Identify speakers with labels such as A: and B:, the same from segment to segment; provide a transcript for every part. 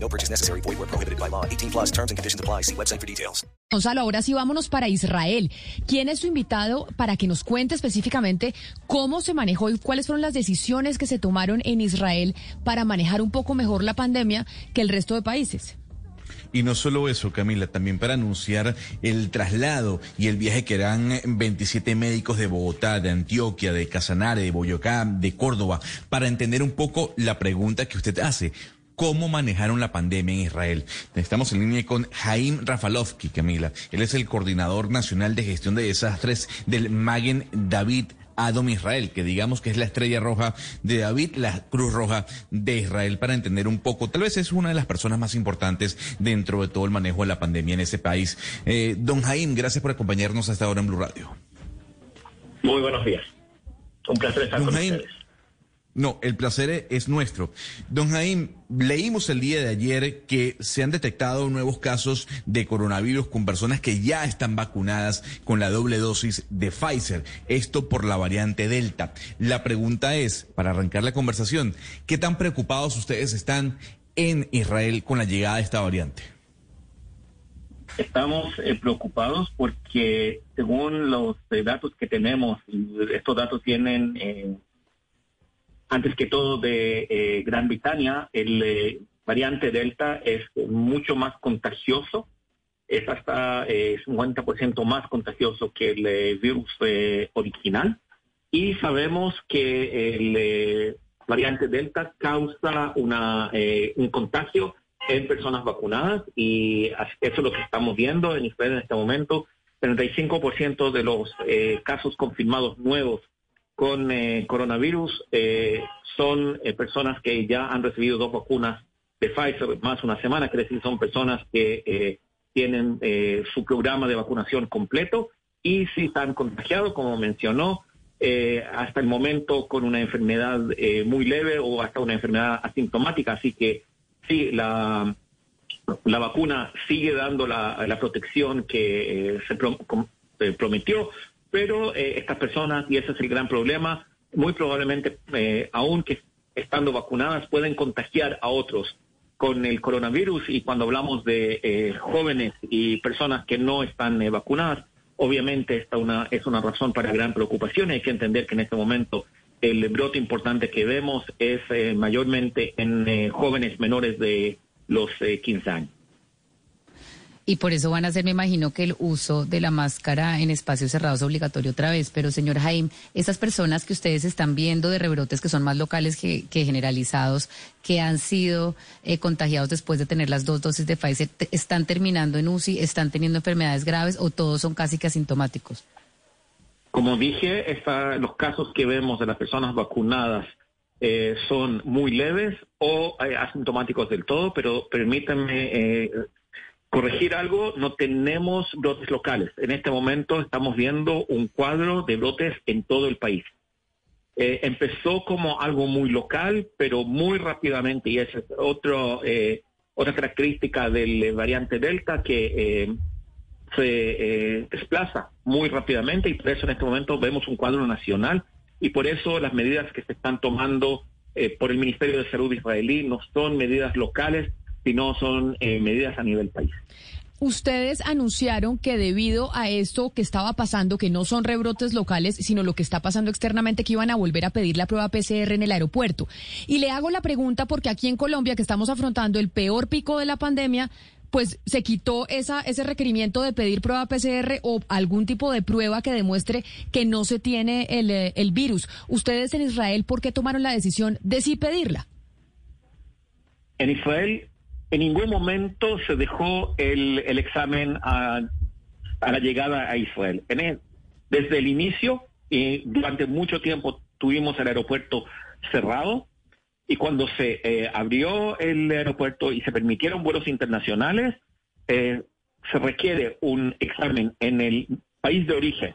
A: No purchase necessary. Void where prohibited by law. 18 plus terms and conditions apply. See website for details.
B: Gonzalo, ahora sí vámonos para Israel. ¿Quién es su invitado para que nos cuente específicamente cómo se manejó y cuáles fueron las decisiones que se tomaron en Israel para manejar un poco mejor la pandemia que el resto de países?
C: Y no solo eso, Camila, también para anunciar el traslado y el viaje que harán 27 médicos de Bogotá, de Antioquia, de Casanare, de Boyacá, de Córdoba, para entender un poco la pregunta que usted hace cómo manejaron la pandemia en Israel. Estamos en línea con Jaim Rafalovsky, Camila. Él es el coordinador nacional de gestión de desastres del Magen David Adom Israel, que digamos que es la estrella roja de David, la cruz roja de Israel, para entender un poco. Tal vez es una de las personas más importantes dentro de todo el manejo de la pandemia en ese país. Eh, don Jaim, gracias por acompañarnos hasta ahora en Blue Radio.
D: Muy buenos días. Un placer estar con ustedes.
C: No, el placer es nuestro. Don Jaime, leímos el día de ayer que se han detectado nuevos casos de coronavirus con personas que ya están vacunadas con la doble dosis de Pfizer. Esto por la variante Delta. La pregunta es, para arrancar la conversación, ¿qué tan preocupados ustedes están en Israel con la llegada de esta variante?
D: Estamos eh, preocupados porque según los eh, datos que tenemos, estos datos tienen... Eh, antes que todo de eh, Gran Bretaña, el eh, variante Delta es mucho más contagioso, es hasta eh, 50% más contagioso que el eh, virus original. Y sabemos que el variante Delta causa una, un contagio en personas vacunadas y eso es lo que estamos viendo en Israel en este momento. 35% de los casos confirmados nuevos con eh, coronavirus eh, son eh, personas que ya han recibido dos vacunas de Pfizer más una semana, quiere decir son personas que tienen su programa de vacunación completo y si están contagiados, como mencionó, hasta el momento con una enfermedad muy leve o hasta una enfermedad asintomática. Así que sí, la, la vacuna sigue dando la, la protección que se prometió, pero eh, estas personas, y ese es el gran problema, muy probablemente, eh, aunque estando vacunadas, pueden contagiar a otros con el coronavirus y cuando hablamos de eh, jóvenes y personas que no están eh, vacunadas, obviamente esta una, es una razón para gran preocupación. Hay que entender que en este momento el brote importante que vemos es mayormente en jóvenes menores de los 15 años.
B: Y por eso van a hacer, me imagino, que el uso de la máscara en espacios cerrados es obligatorio otra vez. Pero, señor Jaime, esas personas que ustedes están viendo de rebrotes que son más locales que, generalizados, que han sido eh, contagiados después de tener las dos dosis de Pfizer, ¿están terminando en UCI, están teniendo enfermedades graves o todos son casi que asintomáticos?
D: Como dije, está, los casos que vemos de las personas vacunadas eh, son muy leves o eh, asintomáticos del todo, pero permítanme corregir algo, no tenemos brotes locales. En este momento estamos viendo un cuadro de brotes en todo el país. Eh, empezó como algo muy local, pero muy rápidamente, y esa es otro, eh, otra característica del variante Delta que eh, se desplaza muy rápidamente y por eso en este momento vemos un cuadro nacional y por eso las medidas que se están tomando por el Ministerio de Salud israelí no son medidas locales, no son eh, medidas a nivel país.
B: Ustedes anunciaron que debido a esto que estaba pasando, que no son rebrotes locales, sino lo que está pasando externamente, que iban a volver a pedir la prueba PCR en el aeropuerto. Y le hago la pregunta porque aquí en Colombia, que estamos afrontando el peor pico de la pandemia, pues se quitó esa, ese requerimiento de pedir prueba PCR o algún tipo de prueba que demuestre que no se tiene el, eh, el virus. Ustedes en Israel, ¿por qué tomaron la decisión de sí pedirla?
D: En Israel en ningún momento se dejó el, examen a, la llegada a Israel. En desde el inicio, y durante mucho tiempo tuvimos el aeropuerto cerrado y cuando se eh, abrió el aeropuerto y se permitieron vuelos internacionales, eh, se requiere un examen en el país de origen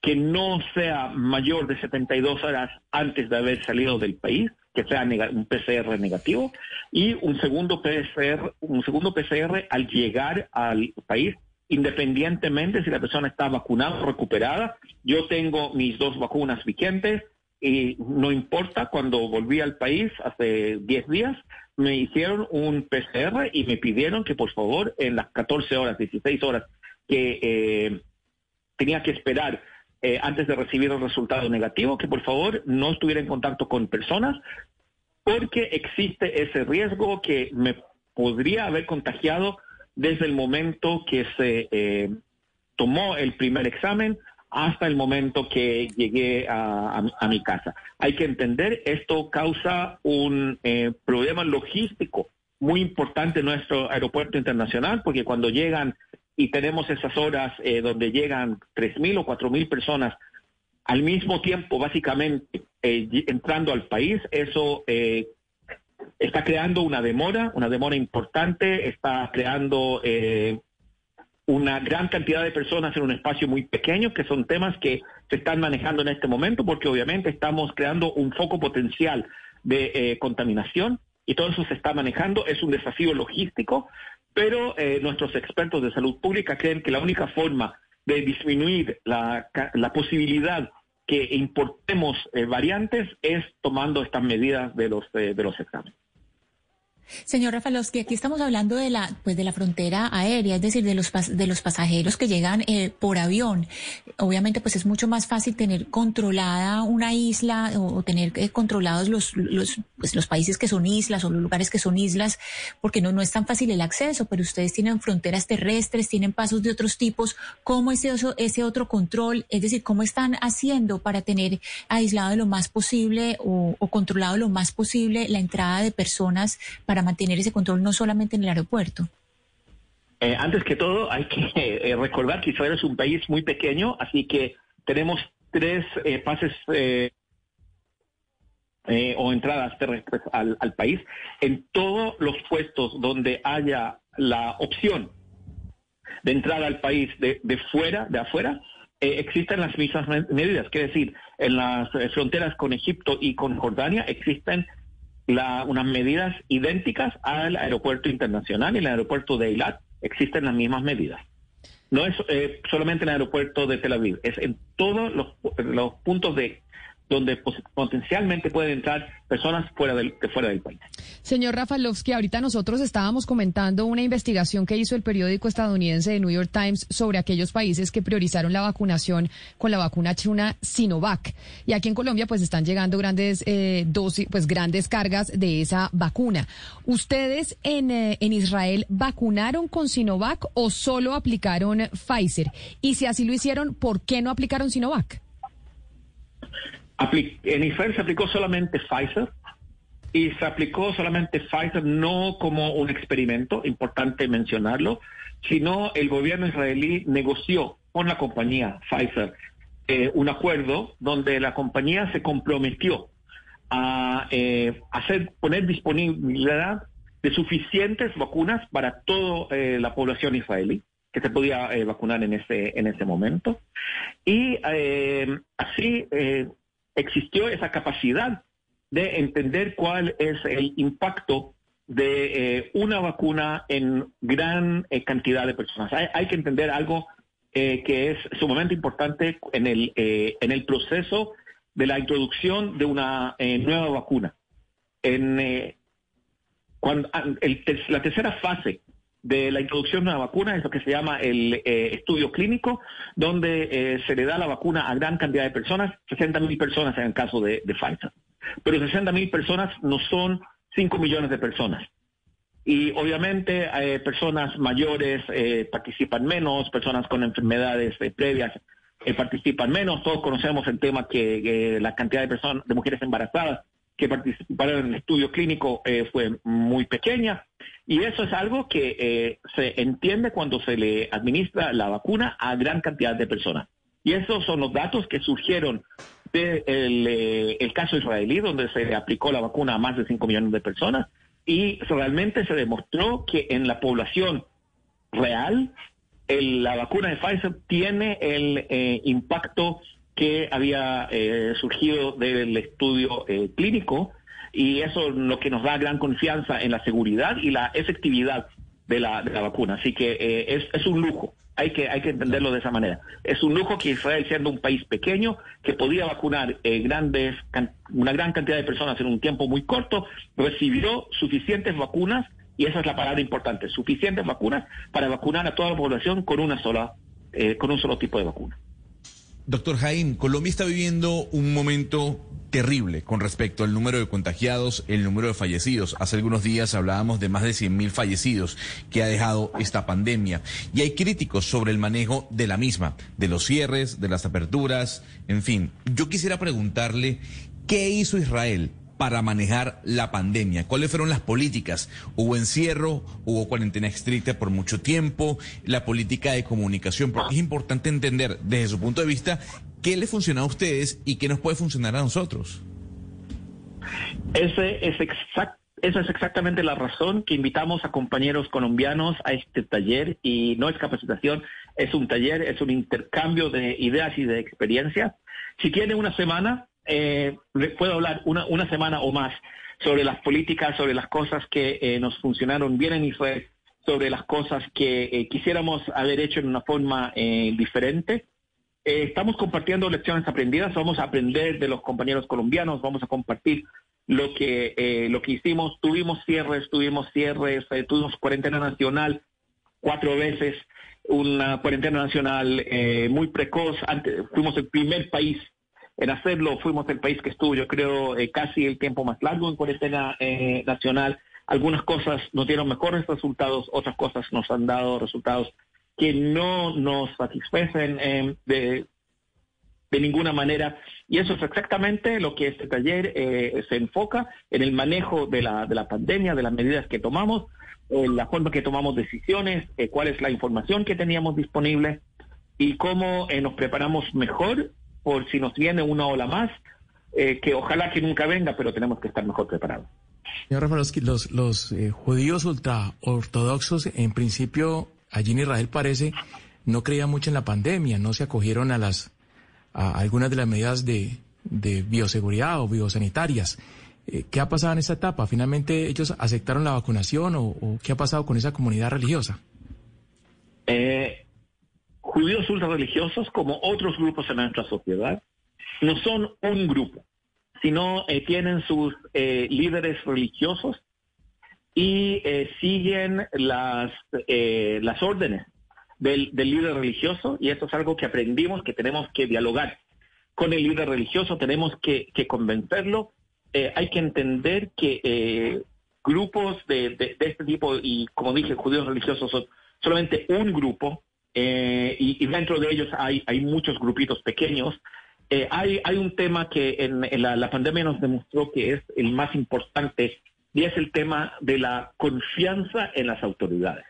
D: que no sea mayor de 72 horas antes de haber salido del país, que sea un PCR negativo, y un segundo PCR, un segundo PCR al llegar al país, independientemente si la persona está vacunada o recuperada. Yo tengo mis dos vacunas vigentes y no importa, cuando volví al país hace 10 días, me hicieron un PCR y me pidieron que por favor en las 14 horas, 16 horas que eh, tenía que esperar eh, antes de recibir el resultado negativo, que por favor no estuviera en contacto con personas, porque existe ese riesgo que me podría haber contagiado desde el momento que se eh, tomó el primer examen hasta el momento que llegué a, mi casa. Hay que entender, esto causa un eh, problema logístico muy importante en nuestro aeropuerto internacional, porque cuando llegan y tenemos esas horas eh, donde llegan 3.000 o 4.000 personas al mismo tiempo, básicamente, eh, entrando al país, eso eh, está creando una demora, una demora importante, está creando una gran cantidad de personas en un espacio muy pequeño, que son temas que se están manejando en este momento, porque obviamente estamos creando un foco potencial de contaminación y todo eso se está manejando, es un desafío logístico, pero eh, nuestros expertos de salud pública creen que la única forma de disminuir la, posibilidad que importemos eh, variantes es tomando estas medidas de los, eh, de los exámenes.
E: Señor Rafalowski, aquí estamos hablando de la, pues de la frontera aérea, es decir, de los, de los pasajeros que llegan eh, por avión. Obviamente, pues es mucho más fácil tener controlada una isla o, tener eh, controlados los, los, pues los países que son islas o los lugares que son islas, porque no, no es tan fácil el acceso, pero ustedes tienen fronteras terrestres, tienen pasos de otros tipos. ¿Cómo es ese, ese otro control? Es decir, ¿cómo están haciendo para tener aislado lo más posible o, o controlado lo más posible la entrada de personas para mantener ese control no solamente en el aeropuerto?
D: Eh, antes que todo, hay que eh, recordar que Israel es un país muy pequeño, así que tenemos tres eh, pases o entradas terrestres al, país. En todos los puestos donde haya la opción de entrada al país de, fuera, de afuera, existen las mismas medidas. Quiere decir, en las fronteras con Egipto y con Jordania existen unas medidas idénticas al aeropuerto internacional y el aeropuerto de Eilat existen las mismas medidas. No es eh, solamente en el aeropuerto de Tel Aviv, es en todos los, los puntos de donde potencialmente pueden entrar personas fuera del, fuera del país.
B: Señor Rafalovsky, ahorita nosotros estábamos comentando una investigación que hizo el periódico estadounidense de New York Times sobre aquellos países que priorizaron la vacunación con la vacuna china Sinovac. Y aquí en Colombia pues están llegando grandes eh, dosis, pues grandes cargas de esa vacuna. ¿Ustedes en, eh, en Israel vacunaron con Sinovac o solo aplicaron Pfizer? Y si así lo hicieron, ¿por qué no aplicaron Sinovac?
D: En Israel se aplicó solamente Pfizer y se aplicó solamente Pfizer no como un experimento, importante mencionarlo, sino el gobierno israelí negoció con la compañía Pfizer eh, un acuerdo donde la compañía se comprometió a eh, hacer poner disponibilidad de suficientes vacunas para toda eh, la población israelí que se podía vacunar en ese en ese momento. Y así existió esa capacidad de entender cuál es el impacto de eh, una vacuna en gran eh, cantidad de personas. Hay, que entender algo eh, que es sumamente importante en el, en el proceso de la introducción de una nueva vacuna. En, ah, la tercera fase de la introducción de una vacuna es lo que se llama el eh, estudio clínico, donde eh, se le da la vacuna a gran cantidad de personas, 60 mil personas en el caso de, de Pfizer. Pero 60 mil personas no son 5 millones de personas. Y obviamente eh, personas mayores participan menos, personas con enfermedades previas participan menos. Todos conocemos el tema que la cantidad de personas, de mujeres embarazadas que participaron en el estudio clínico fue muy pequeña. Y eso es algo que eh, se entiende cuando se le administra la vacuna a gran cantidad de personas. Y esos son los datos que surgieron del de eh, caso israelí, donde se aplicó la vacuna a más de 5 millones de personas. Y realmente se demostró que en la población real el- la vacuna de Pfizer tiene el eh, impacto que había eh, surgido del estudio eh, clínico y eso es lo que nos da gran confianza en la seguridad y la efectividad de la, vacuna. Así que eh, es, un lujo, hay que, hay que entenderlo de esa manera. Es un lujo que Israel, siendo un país pequeño, que podía vacunar eh, grandes, una gran cantidad de personas en un tiempo muy corto, recibió suficientes vacunas, y esa es la palabra importante, suficientes vacunas para vacunar a toda la población con una sola, con un solo tipo de vacuna.
C: Doctor Jaime, Colombia está viviendo un momento terrible con respecto al número de contagiados, el número de fallecidos. Hace algunos días hablábamos de más de 100.000 fallecidos que ha dejado esta pandemia. Y hay críticos sobre el manejo de la misma, de los cierres, de las aperturas, en fin. Yo quisiera preguntarle, ¿qué hizo Israel para manejar la pandemia? ¿Cuáles fueron las políticas? ¿Hubo encierro? ¿Hubo cuarentena estricta por mucho tiempo? ¿La política de comunicación? Porque es importante entender desde su punto de vista qué le funciona a ustedes y qué nos puede funcionar a nosotros.
D: Ese es exact- esa es exactamente la razón que invitamos a compañeros colombianos a este taller y no es capacitación, es un taller, es un intercambio de ideas y de experiencias. Si tiene una semana, eh, puedo hablar una, una semana o más sobre las políticas, sobre las cosas que eh, nos funcionaron bien en Israel, sobre las cosas que eh, quisiéramos haber hecho en una forma eh, diferente. Estamos compartiendo lecciones aprendidas, vamos a aprender de los compañeros colombianos, vamos a compartir lo que lo que hicimos. Tuvimos cierres, tuvimos cierres, tuvimos cuarentena nacional cuatro veces, una cuarentena nacional muy precoz. Antes, fuimos el primer país en hacerlo, fuimos el país que estuvo, yo creo, eh, casi el tiempo más largo en cuarentena eh, nacional. Algunas cosas nos dieron mejores resultados, otras cosas nos han dado resultados que no nos satisfacen eh, de, de ninguna manera. Y eso es exactamente lo que este taller eh, se enfoca en el manejo de la, de la pandemia, de las medidas que tomamos, en la forma que tomamos decisiones, cuál es la información que teníamos disponible y cómo nos preparamos mejor por si nos viene una ola más, eh, que ojalá que nunca venga, pero tenemos que estar mejor preparados.
F: Señor Rafalowski, los, los eh, judíos ultraortodoxos, en principio, allí en Israel parece, no creían mucho en la pandemia, no se acogieron a las a algunas de las medidas de, de bioseguridad o biosanitarias. Eh, ¿Qué ha pasado en esta etapa? ¿Finalmente ellos aceptaron la vacunación o, o qué ha pasado con esa comunidad religiosa?
D: Eh, judíos ultrarreligiosos, como otros grupos en nuestra sociedad, no son un grupo, sino eh, tienen sus eh, líderes religiosos y eh, siguen las, eh, las órdenes del, líder religioso y eso es algo que aprendimos que tenemos que dialogar con el líder religioso, tenemos que, convencerlo. Eh, hay que entender que eh, grupos de, de- de este tipo, y como dije, judíos religiosos son solamente un grupo, eh, y, dentro de ellos hay, hay muchos grupitos pequeños. Eh, hay, hay un tema que la, pandemia nos demostró que es el más importante y es el tema de la confianza en las autoridades.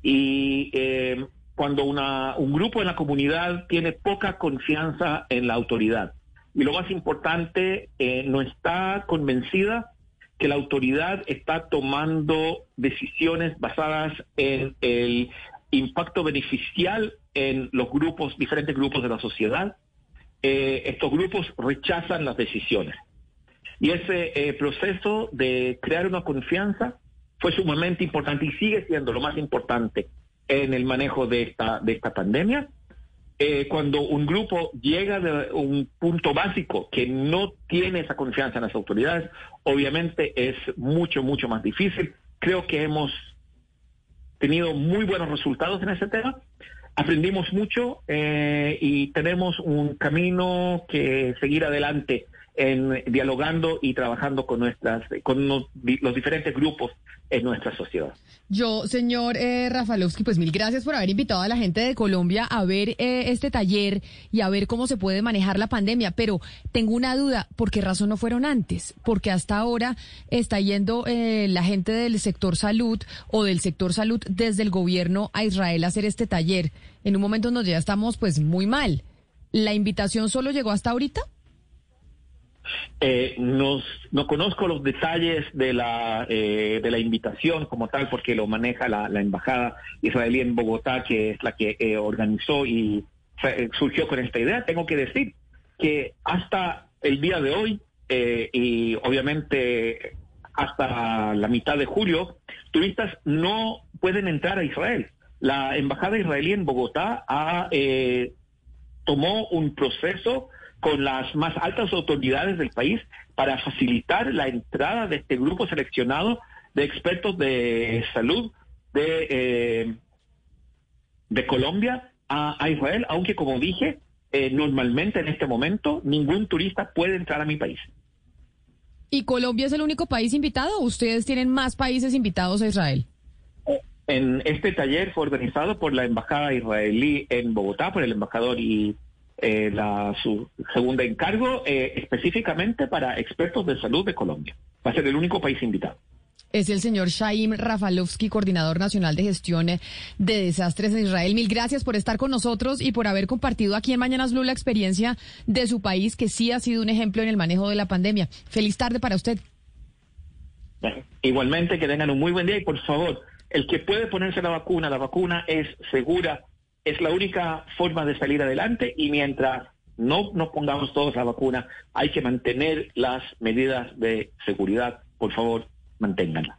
D: Y eh, cuando un grupo en la comunidad tiene poca confianza en la autoridad, y lo más importante, no está convencida que la autoridad está tomando decisiones basadas en el impacto beneficial en los grupos, diferentes grupos de la sociedad, eh, estos grupos rechazan las decisiones. Y ese eh, proceso de crear una confianza fue sumamente importante y sigue siendo lo más importante en el manejo de esta, de esta pandemia. Eh, cuando un grupo llega de un punto básico que no tiene esa confianza en las autoridades, obviamente es mucho, mucho más difícil. Creo que hemos tenido muy buenos resultados en ese tema. Aprendimos mucho eh, y tenemos un camino que seguir adelante en dialogando y trabajando con nuestras, con los, diferentes grupos en nuestra sociedad.
B: Yo, señor eh, Rafalowski, pues mil gracias por haber invitado a la gente de Colombia a ver eh, este taller y a ver cómo se puede manejar la pandemia. Pero tengo una duda, ¿por qué razón no fueron antes? Porque hasta ahora está yendo eh, la gente del sector salud o del sector salud desde el gobierno a Israel a hacer este taller. En un momento donde ya estamos pues muy mal. ¿La invitación solo llegó hasta ahorita?
D: Eh, nos, no conozco los detalles de la, eh, de la invitación como tal, porque lo maneja la, embajada israelí en Bogotá, que es la que eh, organizó y fue- surgió con esta idea. Tengo que decir que hasta el día de hoy, eh, y obviamente hasta la mitad de julio, turistas no pueden entrar a Israel. La embajada israelí en Bogotá ha, eh, tomó un proceso con las más altas autoridades del país para facilitar la entrada de este grupo seleccionado de expertos de salud de, eh, de Colombia a, a Israel, aunque como dije, eh, normalmente en este momento ningún turista puede entrar a mi país.
B: ¿Y Colombia es el único país invitado o ustedes tienen más países invitados a Israel?
D: En este taller fue organizado por la embajada israelí en Bogotá, por el embajador y eh, la, su segunda encargo, eh, específicamente para expertos de salud de Colombia. Va a ser el único país invitado.
B: Es el señor Shaim Rafalovsky, coordinador nacional de gestión eh, de desastres en Israel. Mil gracias por estar con nosotros y por haber compartido aquí en Mañanas Blue la experiencia de su país, que sí ha sido un ejemplo en el manejo de la pandemia. Feliz tarde para usted.
D: Bueno, Igualmente, que tengan un muy buen día y por favor, el que puede ponerse la vacuna, la vacuna es segura, es la única forma de salir adelante y mientras no nos pongamos todos la vacuna, hay que mantener las medidas de seguridad. Por favor, manténganla.